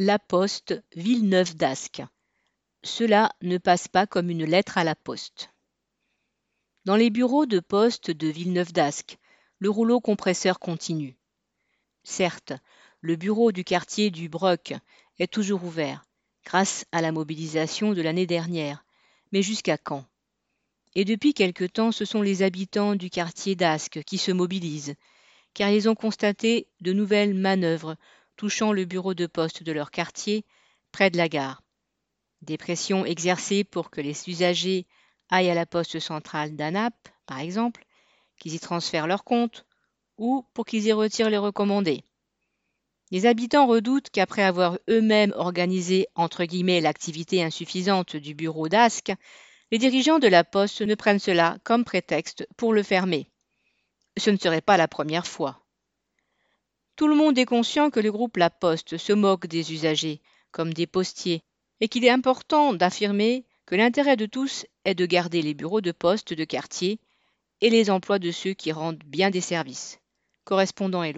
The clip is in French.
La Poste, Villeneuve d'Ascq. Cela ne passe pas comme une lettre à la poste. Dans les bureaux de poste de Villeneuve d'Ascq, le rouleau compresseur continue. Certes, le bureau du quartier du Broc est toujours ouvert, grâce à la mobilisation de l'année dernière. Mais jusqu'à quand? Et depuis quelque temps, ce sont les habitants du quartier d'Ascq qui se mobilisent, car ils ont constaté de nouvelles manœuvres touchant le bureau de poste de leur quartier, près de la gare. Des pressions exercées pour que les usagers aillent à la poste centrale d'ANAP, par exemple, qu'ils y transfèrent leur compte, ou pour qu'ils y retirent les recommandés. Les habitants redoutent qu'après avoir eux-mêmes organisé entre guillemets l'activité insuffisante du bureau d'Ascq, les dirigeants de la Poste ne prennent cela comme prétexte pour le fermer. Ce ne serait pas la première fois. Tout le monde est conscient que le groupe La Poste se moque des usagers, comme des postiers, et qu'il est important d'affirmer que l'intérêt de tous est de garder les bureaux de poste de quartier et les emplois de ceux qui rendent bien des services. Correspondant Hello.